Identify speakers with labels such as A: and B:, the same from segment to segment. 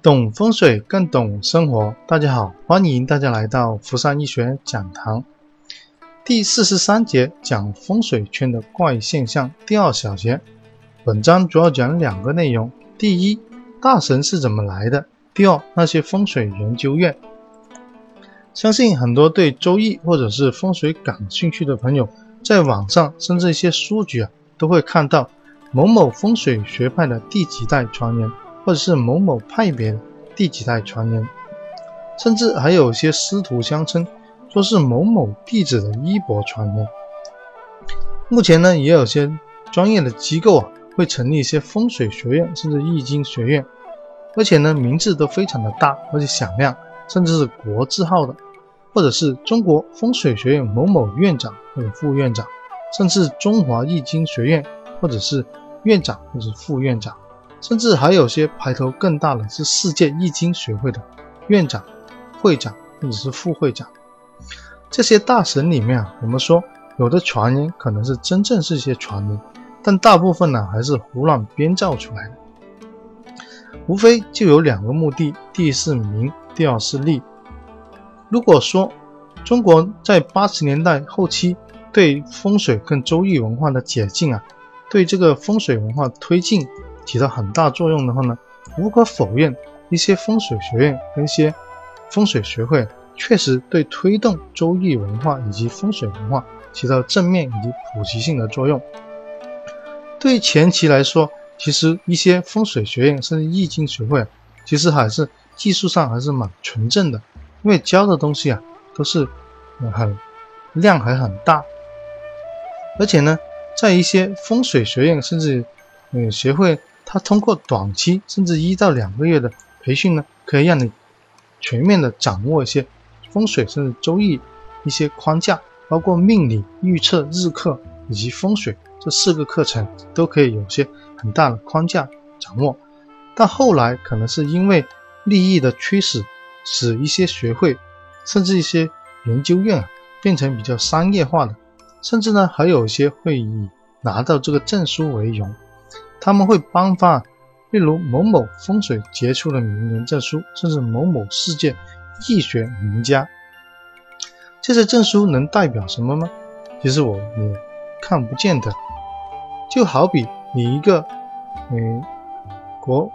A: 懂风水更懂生活。大家好，欢迎大家来到福山医学讲堂。第四十三节讲风水圈的怪现象第二小节。本章主要讲两个内容：第一，大神是怎么来的；第二，那些风水研究院。相信很多对周易或者是风水感兴趣的朋友，在网上甚至一些书局啊，都会看到某某风水学派的第几代传人。或者是某某派别的第几代传人，甚至还有些师徒相称，说是某某弟子的衣钵传人。目前呢，也有些专业的机构啊，会成立一些风水学院，甚至易经学院，而且呢，名字都非常的大，而且响亮，甚至是国字号的，或者是中国风水学院某某院长或者副院长，甚至中华易经学院，或者是院长或者副院长。甚至还有些排头更大的是世界易经学会的院长、会长或者是副会长。这些大神里面啊，我们说有的传言可能是真正是些传言，但大部分呢还是胡乱编造出来的。无非就有两个目的：第一是名，第二是利。如果说中国在八十年代后期对风水跟周易文化的解禁啊，对这个风水文化推进。起到很大作用的话呢，无可否认，一些风水学院跟一些风水学会确实对推动周易文化以及风水文化起到正面以及普及性的作用。对前期来说，其实一些风水学院甚至易经学会，其实还是技术上还是蛮纯正的，因为教的东西啊都是很量还很大，而且呢，在一些风水学院甚至嗯学会。他通过短期甚至一到两个月的培训呢，可以让你全面的掌握一些风水甚至周易一些框架，包括命理预测、日课以及风水这四个课程都可以有些很大的框架掌握。但后来可能是因为利益的驱使，使一些学会甚至一些研究院变成比较商业化的，甚至呢还有一些会以拿到这个证书为荣。他们会颁发，例如某某风水杰出的名人证书，甚至某某世界易学名家。这些证书能代表什么吗？其实我也看不见的。就好比你一个，嗯，国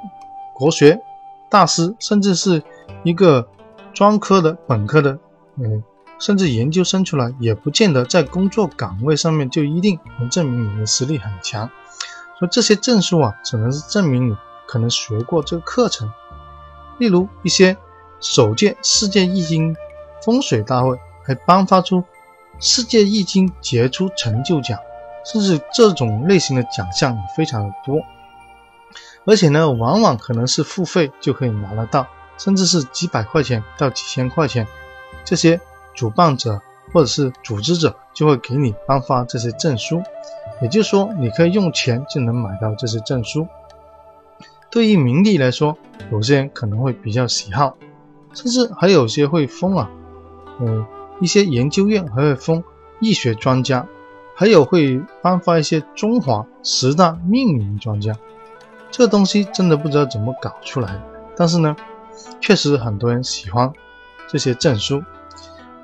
A: 国学大师，甚至是一个专科的、本科的，嗯，甚至研究生出来，也不见得在工作岗位上面就一定能证明你的实力很强。而这些证书啊，只能是证明你可能学过这个课程。例如一些首届世界易经风水大会还颁发出世界易经杰出成就奖，甚至这种类型的奖项也非常的多。而且呢，往往可能是付费就可以拿得到，甚至是几百块钱到几千块钱，这些主办者或者是组织者就会给你颁发这些证书。也就是说，你可以用钱就能买到这些证书。对于名利来说，有些人可能会比较喜好，甚至还有些会封啊，嗯，一些研究院还会封易学专家，还有会颁发一些中华十大命名专家。这东西真的不知道怎么搞出来的，但是呢，确实很多人喜欢这些证书。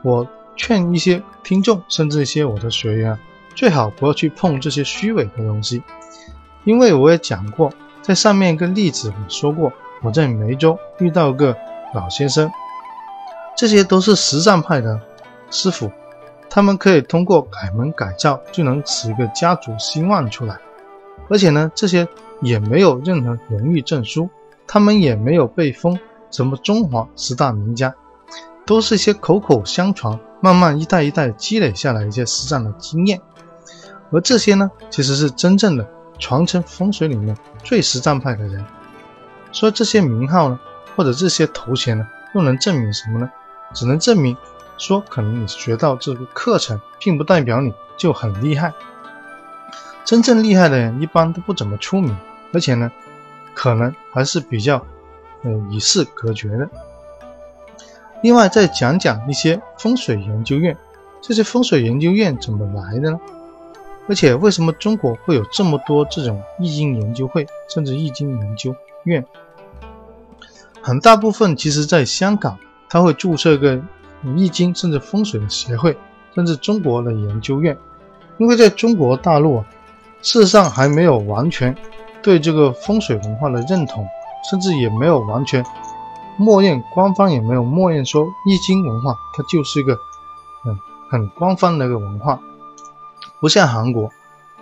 A: 我劝一些听众，甚至一些我的学员。最好不要去碰这些虚伪的东西，因为我也讲过，在上面一个例子我说过，我在梅州遇到个老先生，这些都是实战派的师傅，他们可以通过改门改造就能使一个家族兴旺出来，而且呢，这些也没有任何荣誉证书，他们也没有被封什么中华十大名家，都是一些口口相传，慢慢一代一代积累下来一些实战的经验。而这些呢，其实是真正的传承风水里面最实战派的人。说这些名号呢，或者这些头衔呢，又能证明什么呢？只能证明说，可能你学到这个课程，并不代表你就很厉害。真正厉害的人一般都不怎么出名，而且呢，可能还是比较，呃，与世隔绝的。另外，再讲讲一些风水研究院，这些风水研究院怎么来的呢？而且，为什么中国会有这么多这种易经研究会，甚至易经研究院？很大部分其实在香港，他会注册个易经甚至风水的协会，甚至中国的研究院，因为在中国大陆啊，事实上还没有完全对这个风水文化的认同，甚至也没有完全默认，官方也没有默认说易经文化它就是一个嗯很官方的一个文化，不像韩国，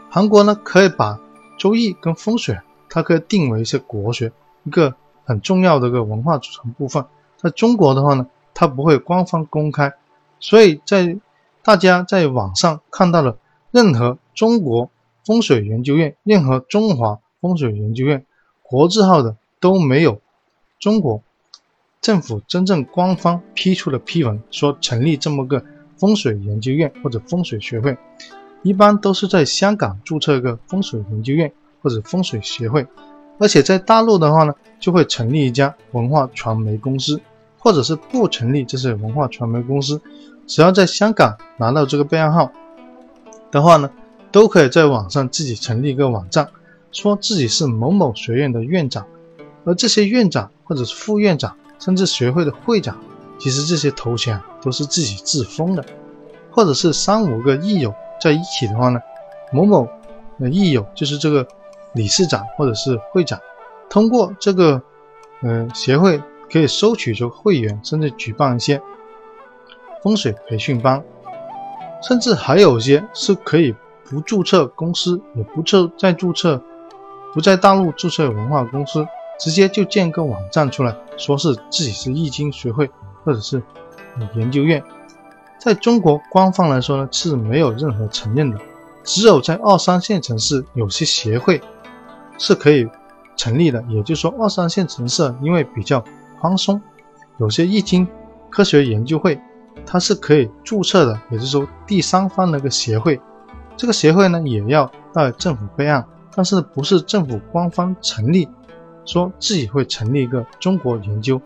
A: 韩国呢可以把周易跟风水，它可以定为是国学一个。很重要的一个文化组成部分，在中国的话呢，它不会官方公开，所以在大家在网上看到了任何中国风水研究院、任何中华风水研究院国字号的都没有中国政府真正官方批出的批文说成立这么个风水研究院或者风水学会，一般都是在香港注册一个风水研究院或者风水协会。而且在大陆的话呢，就会成立一家文化传媒公司，或者是不成立这些文化传媒公司，只要在香港拿到这个备案号的话呢，都可以在网上自己成立一个网站，说自己是某某学院的院长，而这些院长或者是副院长，甚至学会的会长，其实这些头衔都是自己自封的，或者是三五个益友在一起的话呢，某某的益友就是这个。理事长或者是会长，通过这个呃协会可以收取这个会员，甚至举办一些风水培训班，甚至还有些是可以不注册公司，也不注再注册，不在大陆注册文化公司，直接就建个网站出来，说是自己是易经学会或者是研究院，在中国官方来说呢是没有任何承认的，只有在二三线城市有些协会。是可以成立的，也就是说，二三线城市因为比较宽松，有些易经科学研究会，它是可以注册的，也就是说，第三方的一个协会，这个协会呢也要到政府备案，但是不是政府官方成立，说自己会成立一个中国研究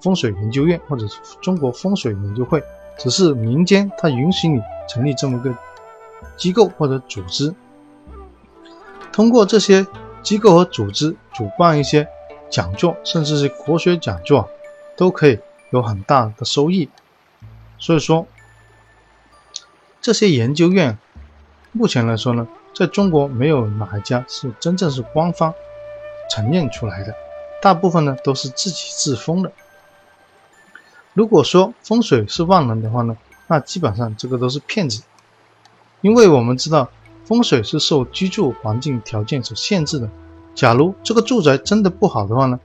A: 风水研究院或者中国风水研究会，只是民间它允许你成立这么个机构或者组织，通过这些。机构和组织主办一些讲座，甚至是国学讲座，都可以有很大的收益。所以说，这些研究院目前来说呢，在中国没有哪一家是真正是官方承认出来的，大部分呢都是自己自封的。如果说风水是万能的话呢，那基本上这个都是骗子，因为我们知道。风水是受居住环境条件所限制的。假如这个住宅真的不好的话呢，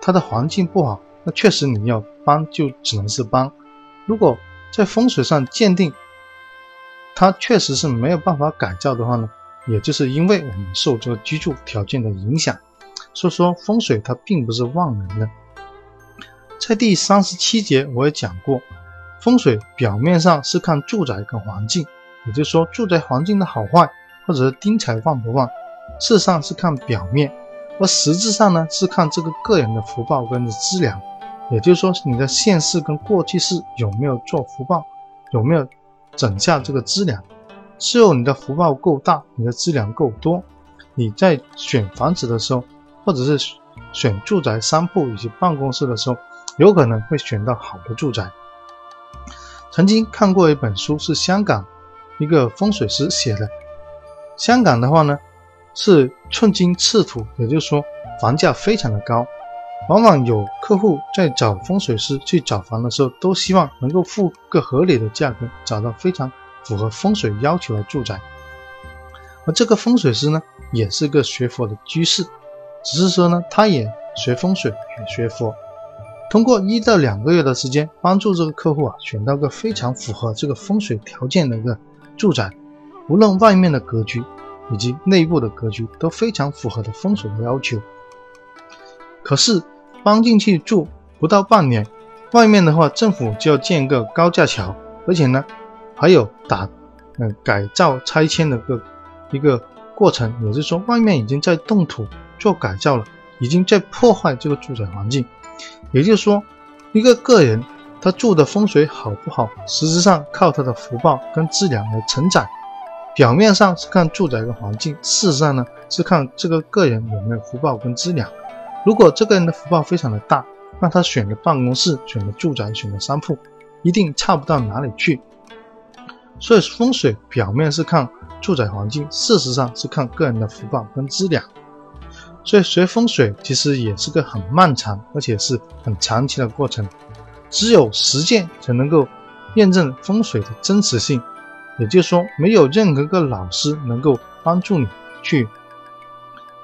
A: 它的环境不好，那确实你要搬就只能是搬。如果在风水上鉴定，它确实是没有办法改造的话呢，也就是因为我们受这个居住条件的影响。所以说风水它并不是万能的。在第三十七节我也讲过，风水表面上是看住宅跟环境。也就是说，住宅环境的好坏，或者是丁财旺不旺，事实上是看表面，而实质上呢是看这个个人的福报跟的资粮。也就是说，你的现世跟过去世有没有做福报，有没有整下这个资粮。只有你的福报够大，你的资粮够多，你在选房子的时候，或者是选住宅、商铺以及办公室的时候，有可能会选到好的住宅。曾经看过一本书，是香港。一个风水师写的，香港的话呢是寸金尺土，也就是说房价非常的高，往往有客户在找风水师去找房的时候，都希望能够付个合理的价格，找到非常符合风水要求的住宅。而这个风水师呢，也是个学佛的居士，只是说呢，他也学风水，也学佛。通过一到两个月的时间，帮助这个客户啊选到个非常符合这个风水条件的一个。住宅，无论外面的格局以及内部的格局都非常符合的风水的要求。可是搬进去住不到半年，外面的话政府就要建个高架桥，而且呢还有打嗯改造拆迁的个一个过程，也就是说外面已经在动土做改造了，已经在破坏这个住宅环境。也就是说，一个个人。他住的风水好不好，实质上靠他的福报跟资粮来承载。表面上是看住宅的环境，事实上呢是看这个个人有没有福报跟资粮。如果这个人的福报非常的大，那他选的办公室、选的住宅、选的商铺，一定差不到哪里去。所以风水表面是看住宅环境，事实上是看个人的福报跟资粮。所以学风水其实也是个很漫长而且是很长期的过程，只有实践才能够验证风水的真实性。也就是说，没有任何个老师能够帮助你去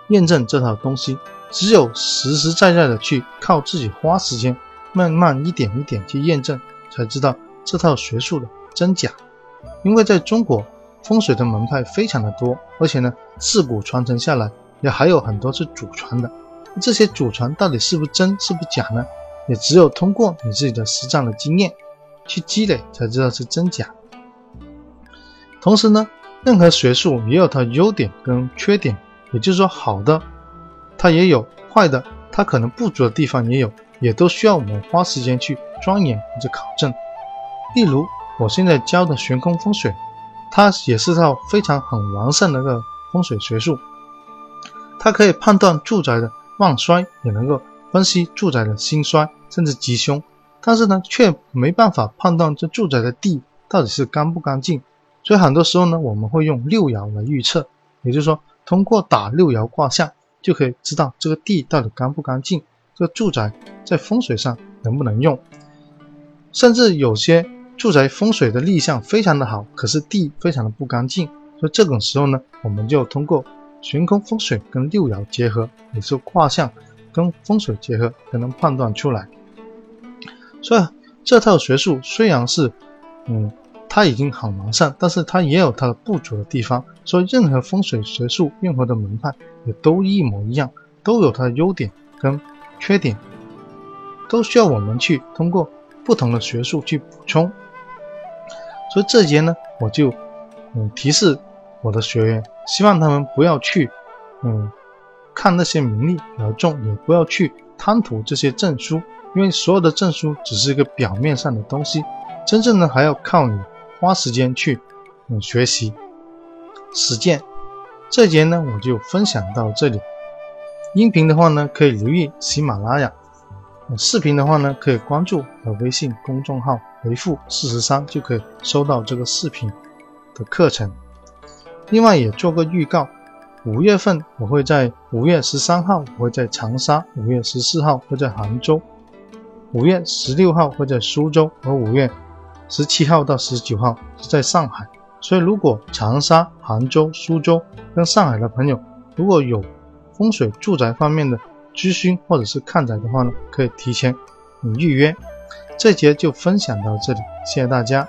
A: 验证这套东西，只有实实在在的去靠自己花时间，慢慢一点一点去验证，才知道这套学术的真假。因为在中国，风水的门派非常的多，而且呢，自古传承下来也还有很多是祖传的。这些祖传到底是不是真，是不是假呢？也只有通过你自己的实战的经验去积累，才知道是真假。同时呢，任何学术也有它优点跟缺点，也就是说，好的它也有，坏的它可能不足的地方也有，也都需要我们花时间去钻研或者考证。例如，我现在教的悬空风水，它也是套非常很完善的一个风水学术，它可以判断住宅的旺衰，也能够分析住宅的兴衰甚至吉凶，但是呢，却没办法判断这住宅的地到底是干不干净。所以很多时候呢，我们会用六爻来预测，也就是说，通过打六爻卦象，就可以知道这个地到底干不干净，这个住宅在风水上能不能用。甚至有些住宅风水的立项非常的好，可是地非常的不干净。所以这种时候呢，我们就通过悬空风水跟六爻结合，也是卦象跟风水结合，才能判断出来。所以这套学术虽然是，嗯。它已经很完善，但是它也有它的不足的地方。所以，任何风水学术、任何的门派也都一模一样，都有它的优点跟缺点，都需要我们去通过不同的学术去补充。所以这节呢，我就嗯提示我的学员，希望他们不要去嗯看那些名利比较重，也不要去贪图这些证书，因为所有的证书只是一个表面上的东西，真正的还要靠你。花时间去嗯学习实践，这节呢我就分享到这里。音频的话呢可以留意喜马拉雅，视频的话呢可以关注我的微信公众号，回复四十三就可以收到这个视频的课程。另外也做个预告，五月份我会在五月十三号我会在长沙，五月十四号会在杭州，五月十六号会在苏州，和五月。十七号到十九号是在上海，所以如果长沙、杭州、苏州跟上海的朋友如果有风水住宅方面的咨询或者是看宅的话呢，可以提前预约。这节就分享到这里，谢谢大家。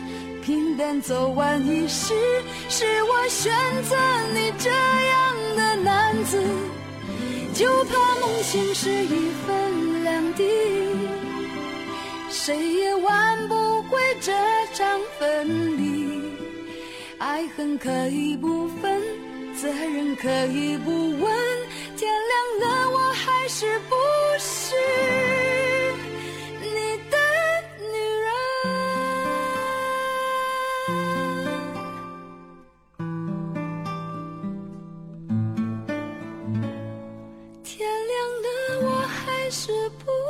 B: 平淡走完一世，是我选择你这样的男子，就怕梦醒时一分两地，谁也挽不回这场分离。爱恨可以不分，责任可以不问，天亮了我还是不是？是不。